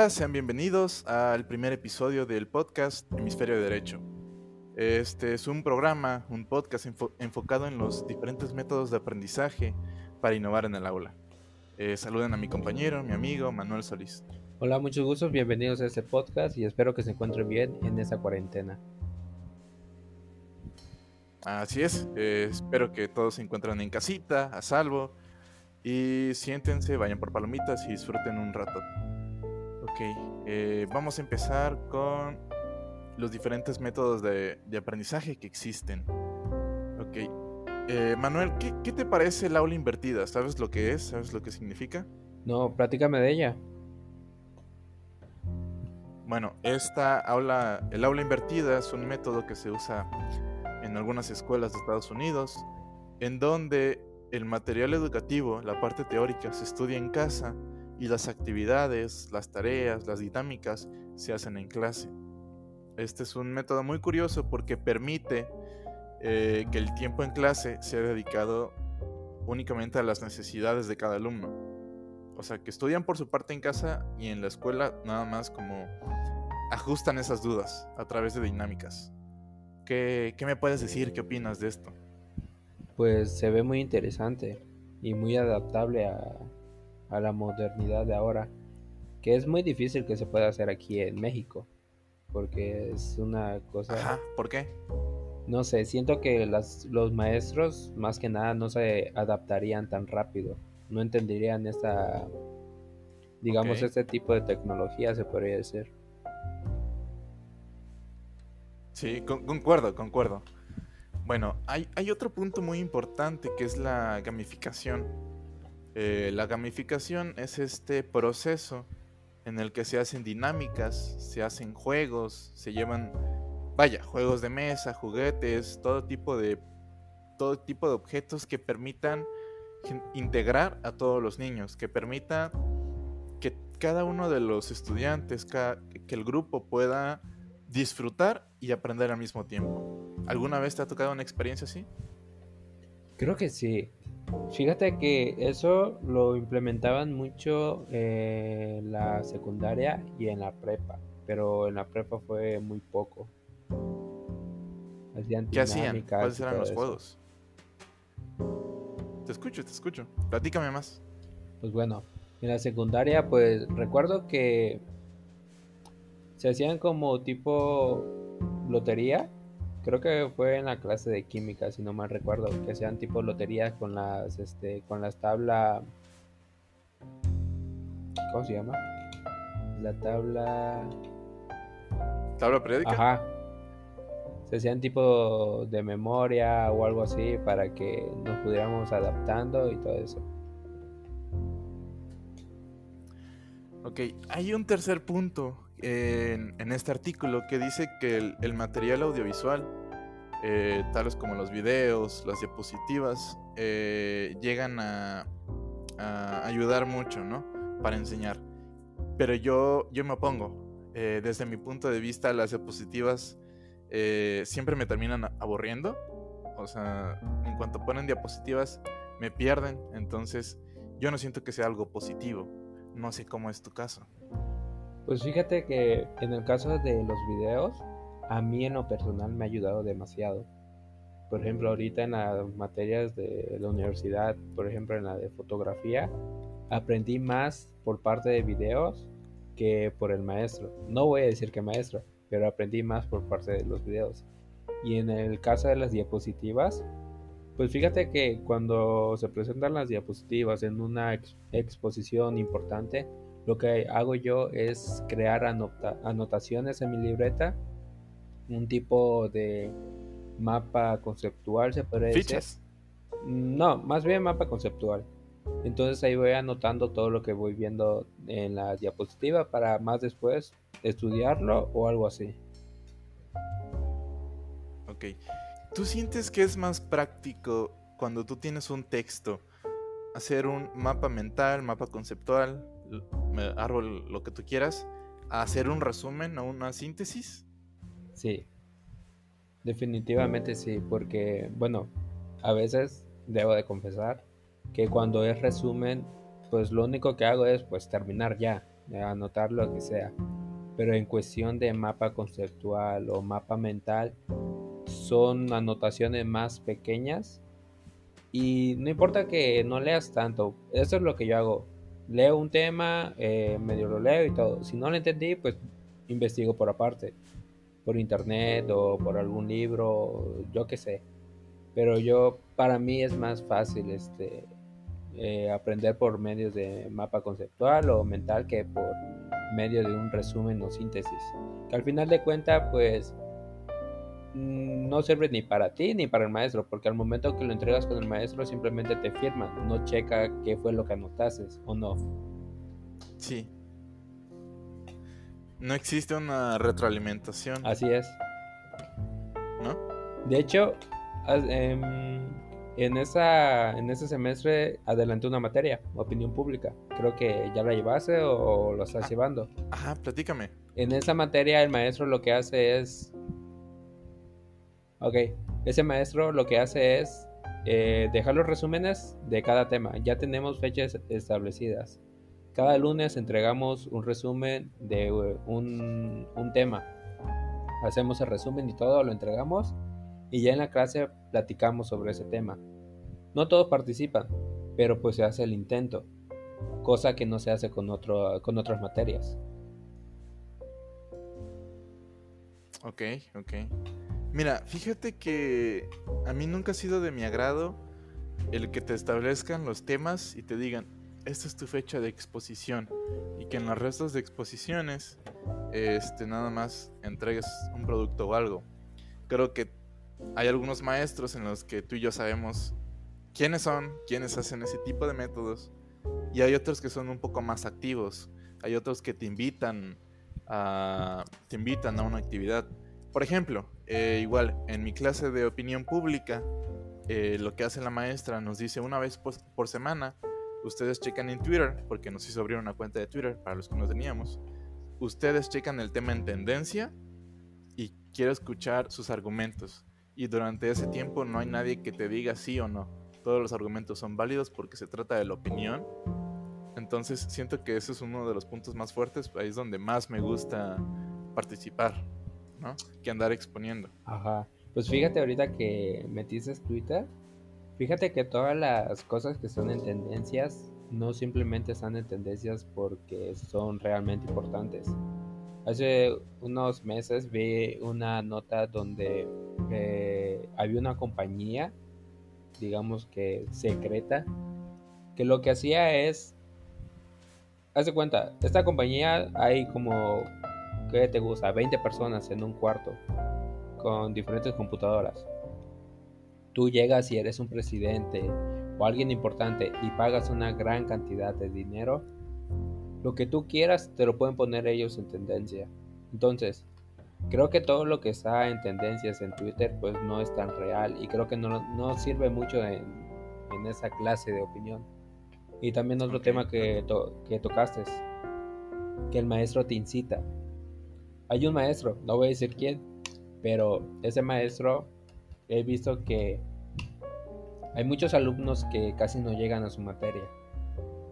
Hola, sean bienvenidos al primer episodio del podcast Hemisferio de Derecho. Este es un programa, un podcast enfocado en los diferentes métodos de aprendizaje para innovar en el aula. Eh, saluden a mi compañero, mi amigo Manuel Solís. Hola, muchos gustos, bienvenidos a este podcast y espero que se encuentren bien en esta cuarentena. Así es, eh, espero que todos se encuentren en casita, a salvo, y siéntense, vayan por palomitas y disfruten un rato. Ok, eh, vamos a empezar con los diferentes métodos de, aprendizaje que existen. Ok, eh, Manuel, ¿qué, te parece el aula invertida? ¿Sabes lo que es? ¿Sabes lo que significa? No, platícame de ella. Bueno, esta aula, el aula invertida es un método que se usa en algunas escuelas de Estados Unidos, en donde el material educativo, la parte teórica, se estudia en casa y las actividades, las tareas, las dinámicas se hacen en clase. Este es un método muy curioso porque permite eh, que el tiempo en clase sea dedicado únicamente a las necesidades de cada alumno. O sea, que estudian por su parte en casa y en la escuela nada más como ajustan esas dudas a través de dinámicas. ¿Qué, qué me puedes decir? ¿Qué opinas de esto? Pues se ve muy interesante y muy adaptable a, a la modernidad de ahora, que es muy difícil que se pueda hacer aquí en México, porque es una cosa... Ajá, ¿por qué? No sé, siento que las, los maestros más que nada no se adaptarían tan rápido, no entenderían esta, digamos, este tipo de tecnología, se podría decir. Sí, concuerdo, concuerdo. Bueno, hay, hay otro punto muy importante que es la gamificación eh, la gamificación es este proceso en el que se hacen dinámicas, se hacen juegos, se llevan, vaya, juegos de mesa, juguetes, todo tipo de, todo tipo de objetos que permitan integrar a todos los niños, que permita que cada uno de los estudiantes, que el grupo pueda disfrutar y aprender al mismo tiempo. ¿Alguna vez te ha tocado una experiencia así? Creo que sí. Fíjate que eso lo implementaban mucho en la secundaria y en la prepa, pero en la prepa fue muy poco. ¿Qué hacían? ¿Cuáles eran los juegos? Te escucho, te escucho. Platícame más. Pues bueno, en la secundaria pues recuerdo que se hacían como tipo lotería creo que fue en la clase de química, si no mal recuerdo, que sean tipo loterías con las, este, con las tablas, ¿cómo se llama? La tabla... ¿Tabla periódica? Ajá. Se hacían tipo de memoria o algo así para que nos pudiéramos adaptando y todo eso. Ok, hay un tercer punto en, este artículo que dice que el, material audiovisual, eh, tales como los videos, las diapositivas, eh, llegan a, ayudar mucho, ¿no? Para enseñar. Pero yo, yo me opongo. Eh, desde mi punto de vista, las diapositivas siempre me terminan aburriendo. O sea, en cuanto ponen diapositivas, me pierden. Entonces, yo no siento que sea algo positivo. No sé cómo es tu caso. Pues fíjate que en el caso de los videos, a mí en lo personal me ha ayudado demasiado. Por ejemplo, ahorita en las materias de la universidad, por ejemplo en la de fotografía, aprendí más por parte de videos que por el maestro. No voy a decir que maestro, pero aprendí más por parte de los videos. Y en el caso de las diapositivas, pues fíjate que cuando se presentan las diapositivas en una exposición importante, lo que hago yo es crear anotaciones en mi libreta, un tipo de mapa conceptual, se puede decir. No, más bien mapa conceptual. Entonces ahí voy anotando todo lo que voy viendo en la diapositiva para más después estudiarlo o algo así. Ok. ¿Tú sientes que es más práctico cuando tú tienes un texto hacer un mapa mental, mapa conceptual, árbol, lo que tú quieras, a hacer un resumen o una síntesis? Sí, definitivamente sí, porque, bueno, a veces debo de confesar que cuando es resumen, pues lo único que hago es pues terminar ya, anotar lo que sea. Pero en cuestión de mapa conceptual o mapa mental, son anotaciones más pequeñas y no importa que no leas tanto, eso es lo que yo hago. Leo un tema, eh, medio lo leo y todo. Si no lo entendí, pues investigo por aparte, por internet o por algún libro, yo qué sé. Pero yo, para mí es más fácil este, eh, aprender por medios de mapa conceptual o mental que por medio de un resumen o síntesis. Que al final de cuentas, pues no sirve ni para ti ni para el maestro, porque al momento que lo entregas con el maestro simplemente te firma, no checa qué fue lo que anotaste o no. Sí. No existe una retroalimentación. Así es. ¿No? De hecho, em, en, esa, en ese semestre adelanté una materia, opinión pública. Creo que ya la llevaste o, lo estás ah. llevando. Ajá, platícame. En esa materia el maestro lo que hace es Ok, ese maestro lo que hace es eh, dejar los resúmenes de cada tema. Ya tenemos fechas establecidas. Cada lunes entregamos un resumen de eh, un, un tema. Hacemos el resumen y todo, lo entregamos y ya en la clase platicamos sobre ese tema. No todos participan, pero pues se hace el intento, cosa que no se hace con, otro, con otras materias. Ok, ok. Mira, fíjate que a mí nunca ha sido de mi agrado el que te establezcan los temas y te digan, esta es tu fecha de exposición y que en los restos de exposiciones este nada más entregues un producto o algo. Creo que hay algunos maestros en los que tú y yo sabemos quiénes son, quiénes hacen ese tipo de métodos y hay otros que son un poco más activos, hay otros que te invitan a te invitan a una actividad. Por ejemplo, eh, igual, en mi clase de opinión pública, eh, lo que hace la maestra nos dice una vez por, semana, ustedes checan en Twitter, porque nos hizo abrir una cuenta de Twitter para los que no teníamos, ustedes checan el tema en tendencia y quiero escuchar sus argumentos. Y durante ese tiempo no hay nadie que te diga sí o no. Todos los argumentos son válidos porque se trata de la opinión. Entonces siento que ese es uno de los puntos más fuertes, ahí es donde más me gusta participar. Que andar exponiendo. Ajá. Pues fíjate ahorita que metiste Twitter, fíjate que todas las cosas que son en tendencias no simplemente están en tendencias porque son realmente importantes. Hace unos meses vi una nota donde eh, había una compañía, digamos que secreta, que lo que hacía es, hace cuenta, esta compañía hay como ¿qué te gusta? 20 personas en un cuarto con diferentes computadoras. Tú llegas y eres un presidente o alguien importante y pagas una gran cantidad de dinero, lo que tú quieras te lo pueden poner ellos en tendencia. Entonces, creo que todo lo que está en tendencias en Twitter pues no es tan real y creo que no, sirve mucho en, esa clase de opinión. Y también otro tema que, que tocaste, que el maestro te incita hay un maestro, no voy a decir quién, pero ese maestro he visto que hay muchos alumnos que casi no llegan a su materia.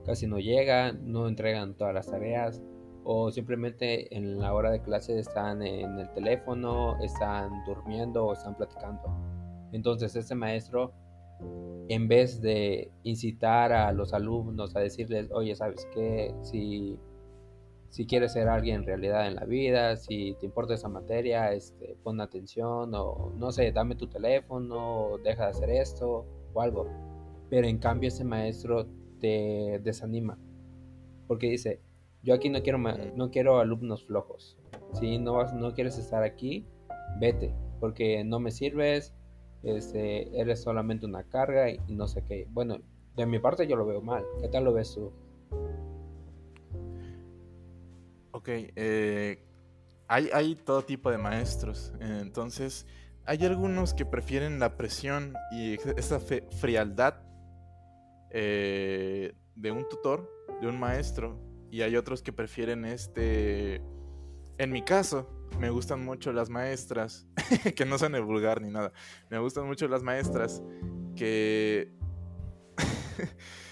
Casi no llegan, no entregan todas las tareas o simplemente en la hora de clase están en el teléfono, están durmiendo o están platicando. Entonces ese maestro, en vez de incitar a los alumnos a decirles, oye, ¿sabes qué? Si si quieres ser alguien en realidad en la vida, si te importa esa materia, este, pon atención o no sé, dame tu teléfono, deja de hacer esto o algo. Pero en cambio ese maestro te desanima porque dice, yo aquí no quiero, no quiero alumnos flojos. Si no, no quieres estar aquí, vete, porque no me sirves, este, eres solamente una carga y no sé qué. Bueno, de mi parte yo lo veo mal. ¿Qué tal lo ves tú? Ok, eh, hay, todo tipo de maestros, entonces hay algunos que prefieren la presión y esa frialdad eh, de un tutor, de un maestro, y hay otros que prefieren este... En mi caso, me gustan mucho las maestras, que no son el vulgar ni nada, me gustan mucho las maestras que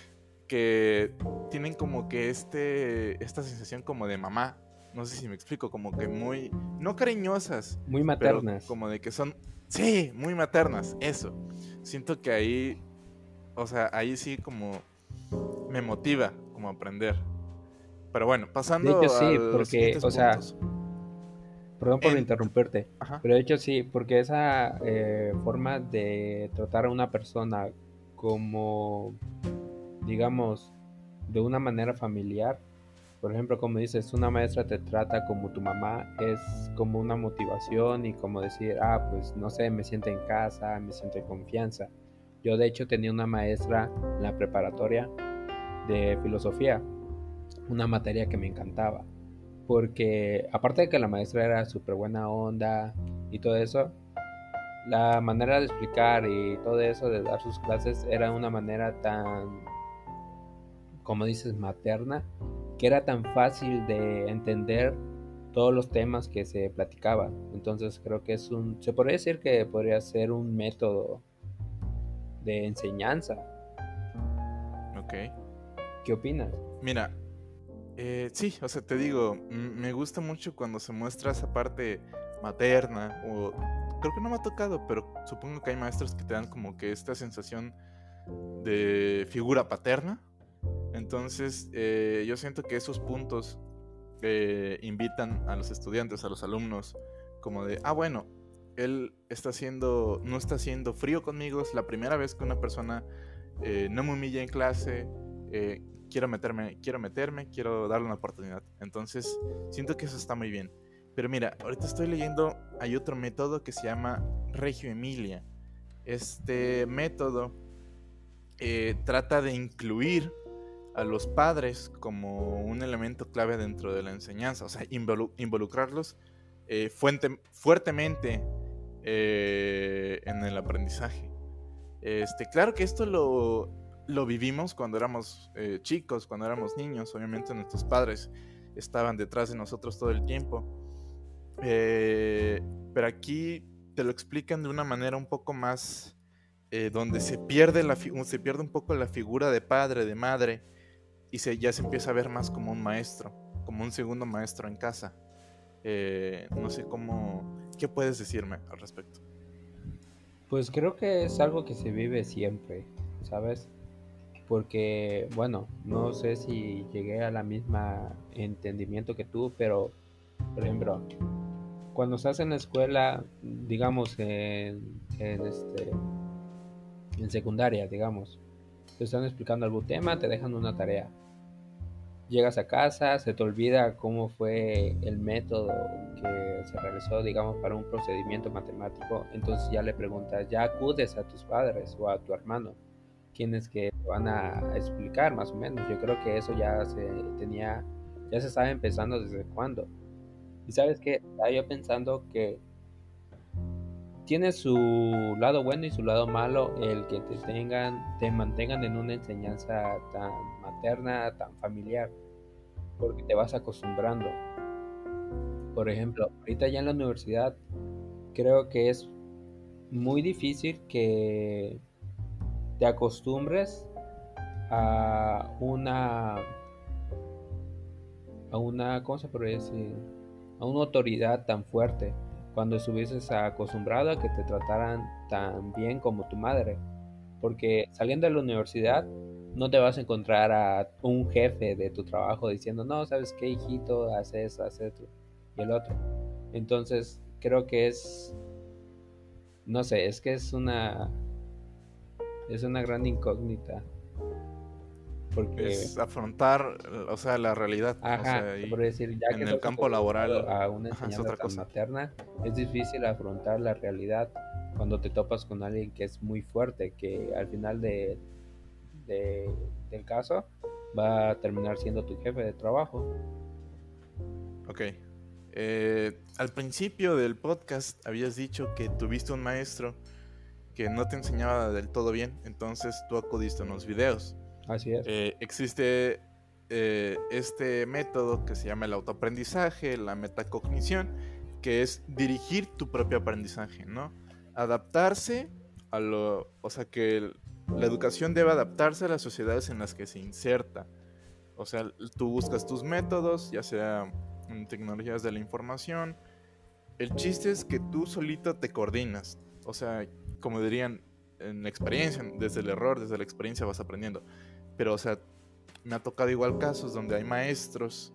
que tienen como que este, esta sensación como de mamá. No sé si me explico, como que muy, no cariñosas. Muy maternas. como de que son, sí, muy maternas, eso. Siento que ahí, o sea, ahí sí como me motiva como aprender. Pero bueno, pasando de hecho, sí, porque, o sea, perdón por interrumpirte, pero de hecho sí, porque esa eh, forma de tratar a una persona como digamos, de una manera familiar. Por ejemplo, como dices, una maestra te trata como tu mamá, es como una motivación y como decir, ah, pues no sé, me siento en casa, me siento en confianza. Yo de hecho tenía una maestra en la preparatoria de filosofía, una materia que me encantaba, porque aparte de que la maestra era súper buena onda y todo eso, la manera de explicar y todo eso, de dar sus clases, era una manera tan como dices, materna, que era tan fácil de entender todos los temas que se platicaban. Entonces creo que es un, se podría decir que podría ser un método de enseñanza. Ok. ¿Qué opinas? Mira, eh, sí, o sea, te digo, me gusta mucho cuando se muestra esa parte materna, o creo que no me ha tocado, pero supongo que hay maestros que te dan como que esta sensación de figura paterna, entonces, eh, yo siento que esos puntos eh, invitan a los estudiantes, a los alumnos, como de, ah, bueno, él está haciendo, no está haciendo frío conmigo, es la primera vez que una persona eh, no me humilla en clase, quiero meterme, quiero meterme, quiero darle una oportunidad. Entonces, siento que eso está muy bien. Pero mira, ahorita estoy leyendo, hay otro método que se llama Regio Emilia. Este método trata de incluir a los padres como un elemento clave dentro de la enseñanza, o sea, involucrarlos eh, fuertemente eh, en el aprendizaje. Este, claro que esto lo, lo vivimos cuando éramos eh, chicos, cuando éramos niños, obviamente nuestros padres estaban detrás de nosotros todo el tiempo, pero aquí te lo explican de una manera un poco más... donde se pierde, la se pierde un poco la figura de padre, de madre, y se, ya se empieza a ver más como un maestro, como un segundo maestro en casa. Eh, no sé cómo, ¿qué puedes decirme al respecto? Pues creo que es algo que se vive siempre, ¿sabes? Porque, bueno, no sé si llegué a la misma entendimiento que tú, pero, por ejemplo, cuando estás en la escuela, digamos, en, en, este, en secundaria, digamos, te están explicando algún tema, te dejan una tarea. Llegas a casa, se te olvida cómo fue el método que se realizó, digamos, para un procedimiento matemático, entonces ya le preguntas, ya acudes a tus padres o a tu hermano, quienes que van a explicar más o menos. Yo creo que eso ya se tenía, ya se estaba empezando desde cuándo. Y sabes que estaba yo pensando que tiene su lado bueno y su lado malo el que te tengan, te mantengan en una enseñanza tan materna, tan familiar, porque te vas acostumbrando. Por ejemplo, ahorita ya en la universidad creo que es muy difícil que te acostumbres a una a una ¿cómo se podría decir? a una autoridad tan fuerte cuando estuvieses acostumbrado a que te trataran tan bien como tu madre. Porque saliendo de la universidad no te vas a encontrar a un jefe de tu trabajo diciendo, no, ¿sabes qué, hijito? Haz eso, haz eso y el otro. Entonces, creo que es, no sé, es que es una, es una gran incógnita porque... Es afrontar, o sea, la realidad. Ajá, por decir, ya en el campo laboral a una enseñanza materna, es difícil afrontar la realidad cuando te topas con alguien que es muy fuerte, que al final de, del caso va a terminar siendo tu jefe de trabajo. Ok. Eh, al principio del podcast habías dicho que tuviste un maestro que no te enseñaba del todo bien, entonces tú acudiste a unos videos. Así es. Eh, existe eh, este método que se llama el autoaprendizaje, la metacognición, que es dirigir tu propio aprendizaje, ¿no? Adaptarse a lo, o sea, que la educación debe adaptarse a las sociedades en las que se inserta. O sea, tú buscas tus métodos, ya sea en tecnologías de la información. El chiste es que tú solito te coordinas. O sea, como dirían en la experiencia, desde el error, desde la experiencia vas aprendiendo. Pero, o sea, me ha tocado igual casos donde hay maestros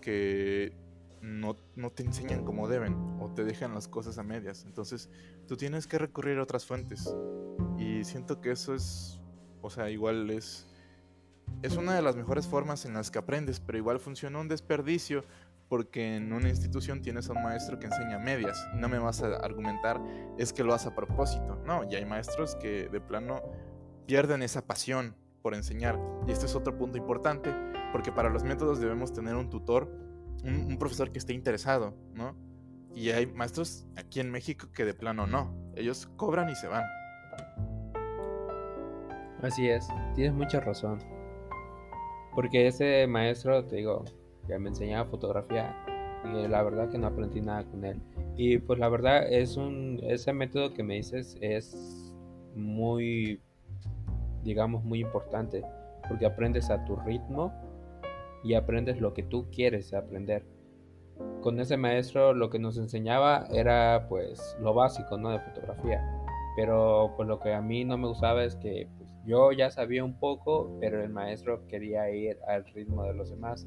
que no, no, te enseñan como deben o te dejan las cosas a medias. Entonces, tú tienes que recurrir a otras fuentes. Y siento que eso es, o sea, igual es, es una de las mejores formas en las que aprendes, pero igual funciona un desperdicio porque en una institución tienes a un maestro que enseña medias. No me vas a argumentar es que lo hace a propósito. No, y hay maestros que de plano pierden esa pasión por enseñar. Y este es otro punto importante, porque para los métodos debemos tener un tutor, un, un profesor que esté interesado, ¿no? Y hay maestros aquí en México que de plano no. Ellos cobran y se van. Así es, tienes mucha razón. Porque ese maestro, te digo, que me enseñaba fotografía y la verdad que no aprendí nada con él. Y pues la verdad es un, ese método que me dices es muy, digamos, muy importante porque aprendes a tu ritmo y aprendes lo que tú quieres aprender. Con ese maestro lo que nos enseñaba era pues lo básico, ¿no? De fotografía. Pero pues lo que a mí no me gustaba es que pues, yo ya sabía un poco, pero el maestro quería ir al ritmo de los demás.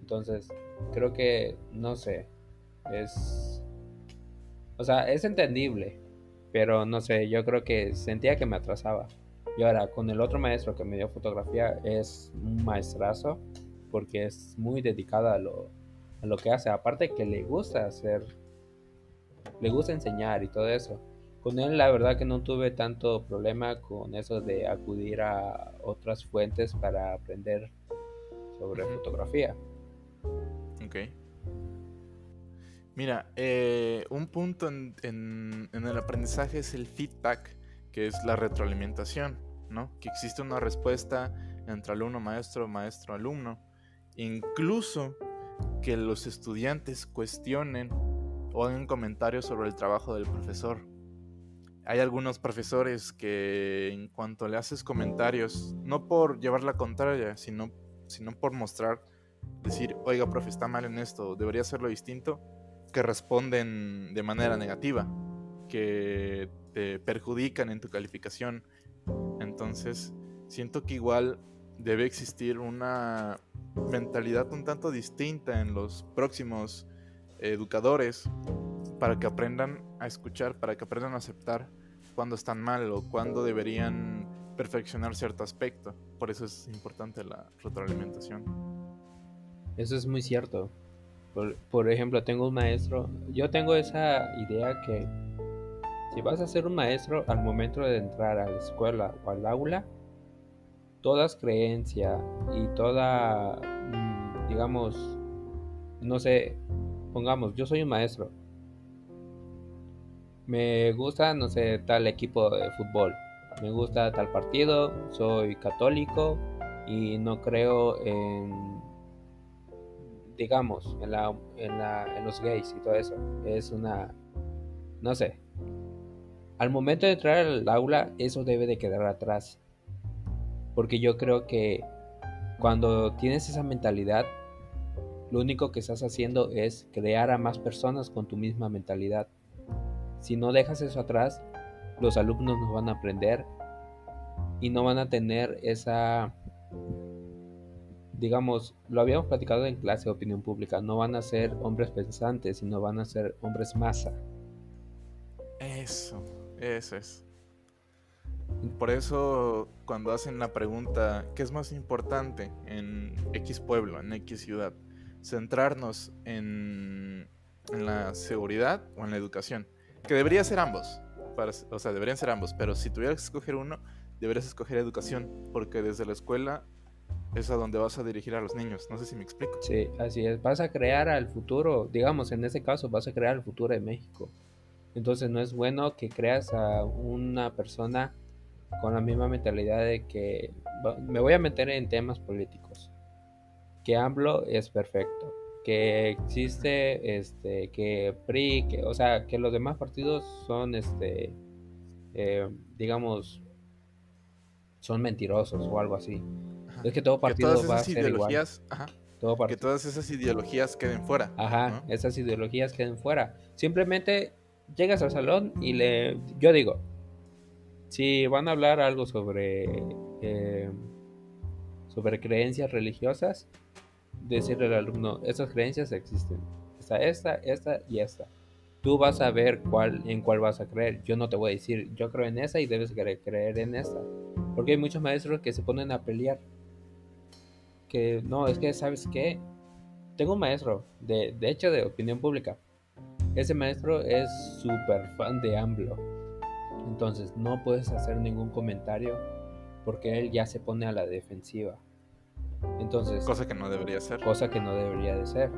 Entonces, creo que, no sé, es... O sea, es entendible, pero no sé, yo creo que sentía que me atrasaba. Y ahora, con el otro maestro que me dio fotografía, es un maestrazo, porque es muy dedicado a lo, a lo que hace. Aparte que le gusta hacer, le gusta enseñar y todo eso. Con él la verdad que no tuve tanto problema con eso de acudir a otras fuentes para aprender sobre fotografía. Ok. Mira, eh, un punto en, en, el aprendizaje es el feedback, que es la retroalimentación, ¿no? Que existe una respuesta entre alumno, maestro, maestro, alumno. Incluso que los estudiantes cuestionen o hagan comentarios sobre el trabajo del profesor. Hay algunos profesores que en cuanto le haces comentarios, no por llevar la contraria, sino, sino por mostrar decir, oiga, profe, está mal en esto, debería hacerlo distinto, que responden de manera negativa, que te perjudican en tu calificación. Entonces, siento que igual debe existir una mentalidad un tanto distinta en los próximos educadores para que aprendan a escuchar, para que aprendan a aceptar cuando están mal o cuando deberían perfeccionar cierto aspecto. Por eso es importante la retroalimentación. Eso es muy cierto. Por, ejemplo, tengo un maestro. Yo tengo esa idea que si vas a ser un maestro al momento de entrar a la escuela o al aula, todas creencia y toda, mm, digamos, no sé, pongamos, yo soy un maestro. Me gusta, no sé, tal equipo de fútbol. Me gusta tal partido, soy católico y no creo en digamos, en, la, en, la, en los gays y todo eso. Es una, no sé. Al momento de entrar al aula, eso debe de quedar atrás. Porque yo creo que cuando tienes esa mentalidad, lo único que estás haciendo es crear a más personas con tu misma mentalidad. Si no dejas eso atrás, los alumnos no van a aprender y no van a tener esa digamos, lo habíamos platicado en clase de opinión pública, no van a ser hombres pensantes, sino van a ser hombres masa. Eso, eso es. Por eso cuando hacen la pregunta, ¿qué es más importante en X pueblo, en X ciudad? Centrarnos en, la seguridad o en la educación. Que debería ser ambos. o sea, deberían ser ambos. Pero si tuvieras que escoger uno, deberías escoger educación. Porque desde la escuela es a donde vas a dirigir a los niños. No sé si me explico. Sí, así es. Vas a crear al futuro, digamos, en ese caso, vas a crear el futuro de México. Entonces no es bueno que creas a una persona con la misma mentalidad de que me voy a meter en temas políticos. Que AMLO es perfecto. Que existe, este, que PRI, que, o sea, que los demás partidos son, este, eh, digamos, son mentirosos o algo así. Es que todo partido va a ser igual. Ajá, que todas esas ideologías queden fuera. Ajá, esas ideologías queden fuera. Simplemente llegas al salón y le... Yo digo, si van a hablar algo sobre... Eh, sobre creencias religiosas, decirle al alumno, esas creencias existen. Está esta, esta y esta. Tú vas a ver cuál, en cuál vas a creer. Yo no te voy a decir, yo creo en esa y debes creer en esta. Porque hay muchos maestros que se ponen a pelear que no, es que, ¿sabes qué? Tengo un maestro, de, de hecho, de opinión pública. Ese maestro es súper fan de AMLO. Entonces, no puedes hacer ningún comentario porque él ya se pone a la defensiva. Entonces, cosa que no debería ser. Cosa que no debería de ser.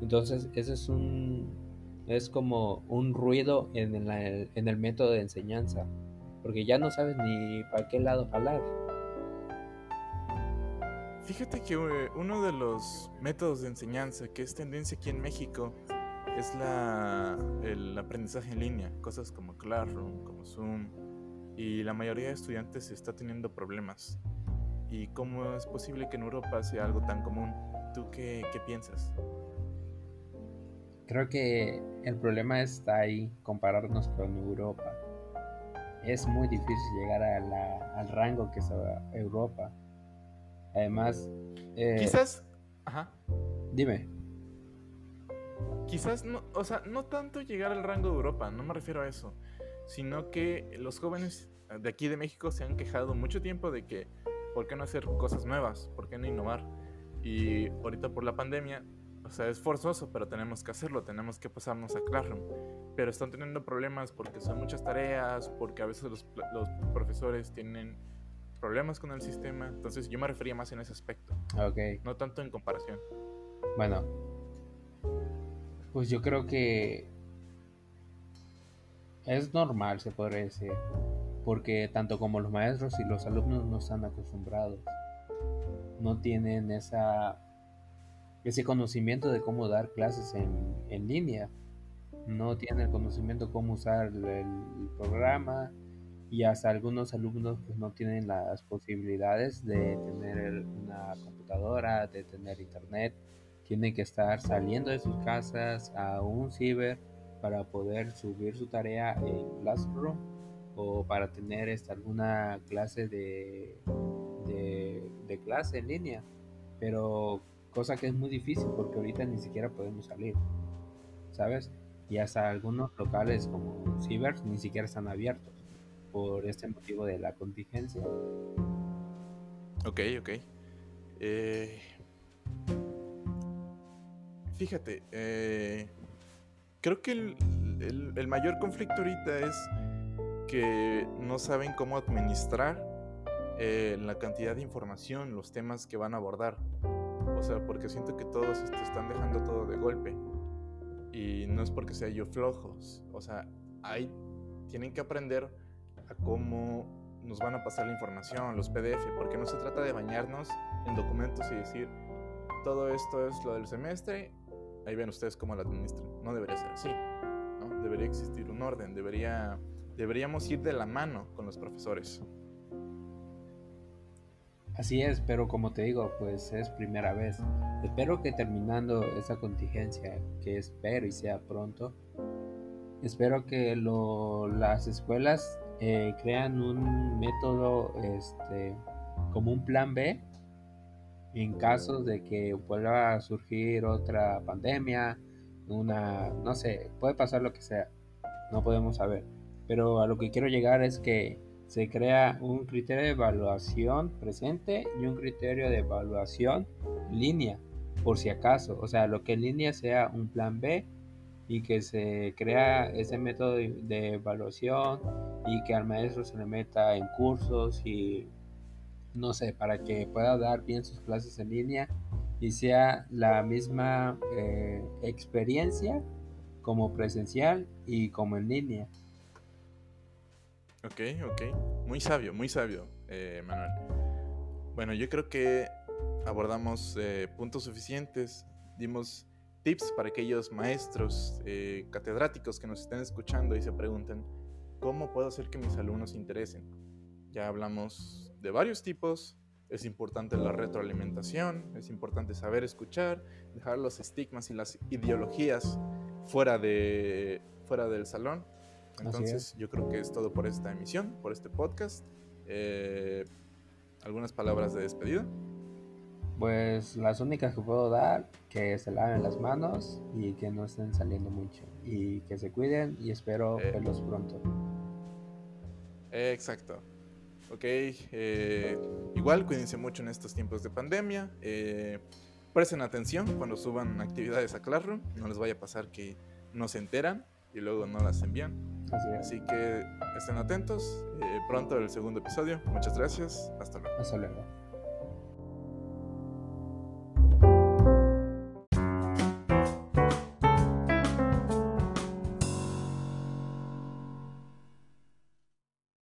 Entonces, ese es un es como un ruido en el, en el método de enseñanza, porque ya no sabes ni para qué lado jalar. Fíjate que eh, uno de los métodos de enseñanza que es tendencia aquí en México es la, el aprendizaje en línea, cosas como Classroom, como Zoom, y la mayoría de estudiantes está teniendo problemas. ¿Y cómo es posible que en Europa sea algo tan común? ¿Tú qué, qué piensas? Creo que el problema está ahí, compararnos con Europa. Es muy difícil llegar a al rango que es Europa Además... Eh, Quizás... Ajá. Dime. Quizás, no, o sea, no tanto llegar al rango de Europa, no me refiero a eso, sino que los jóvenes de aquí de México se han quejado mucho tiempo de que, ¿por qué no hacer cosas nuevas? ¿Por qué no innovar? Y ahorita por la pandemia, o sea, es forzoso, pero tenemos que hacerlo, tenemos que pasarnos a Classroom. Pero están teniendo problemas porque son muchas tareas, porque a veces los, los profesores tienen problemas con el sistema. Entonces yo me refería más en ese aspecto. Ok. No tanto en comparación. Bueno. Pues yo creo que es normal, se podría decir. Porque tanto como los maestros y los alumnos no están acostumbrados. No tienen esa ese conocimiento de cómo dar clases en, en línea. No tienen el conocimiento de cómo usar el programa y hasta algunos alumnos pues no tienen las posibilidades de tener una computadora, de tener internet, tienen que estar saliendo de sus casas a un ciber para poder subir su tarea en Classroom o para tener esta, alguna clase de, de, clase en línea, pero cosa que es muy difícil porque ahorita ni siquiera podemos salir, ¿sabes? Y hasta algunos locales como cibers ni siquiera están abiertos por este motivo de la contingencia. Ok, ok. Eh, fíjate, eh, creo que el, mayor conflicto ahorita es que no saben cómo administrar eh, la cantidad de información, los temas que van a abordar. O sea, porque siento que todos este, están dejando todo de golpe. Y no es porque sea yo flojos. O sea, hay, tienen que aprender a cómo nos van a pasar la información, los PDF, porque no se trata de bañarnos en documentos y decir, todo esto es lo del semestre, ahí ven ustedes cómo lo administran. No debería ser así, ¿no? Debería existir un orden, debería, deberíamos ir de la mano con los profesores. Así es, pero como te digo, pues es primera vez. Espero que terminando esa contingencia, que espero y sea pronto, espero que lo, las escuelas eh, crean un método este, como un plan B en casos de que vuelva a surgir otra pandemia, una, no sé, puede pasar lo que sea, no podemos saber. Pero a lo que quiero llegar es que se crea un criterio de evaluación presente y un criterio de evaluación línea, por si acaso. O sea, lo que en línea sea un plan B y que se crea ese método de, evaluación y que al maestro se le meta en cursos y no sé, para que pueda dar bien sus clases en línea y sea la misma eh, experiencia como presencial y como en línea. Ok, ok. Muy sabio, muy sabio, eh, Manuel. Bueno, yo creo que abordamos eh, puntos suficientes, dimos tips para aquellos maestros, eh, catedráticos que nos estén escuchando y se pregunten, ¿cómo puedo hacer que mis alumnos se interesen? Ya hablamos de varios tipos. Es importante la retroalimentación, es importante saber escuchar, dejar los estigmas y las ideologías fuera, de, fuera del salón. Entonces yo creo que es todo por esta emisión, por este podcast. Eh, ¿Algunas palabras de despedida? Pues las únicas que puedo dar, que se laven las manos y que no estén saliendo mucho. Y que se cuiden y espero eh. verlos pronto. exacto. Ok, eh, igual cuídense mucho en estos tiempos de pandemia. Eh, presten atención cuando suban actividades a Classroom. No les vaya a pasar que no se enteran y luego no las envían. Así, Así que estén atentos. pronto el segundo episodio. Muchas gracias. Hasta luego. Hasta luego.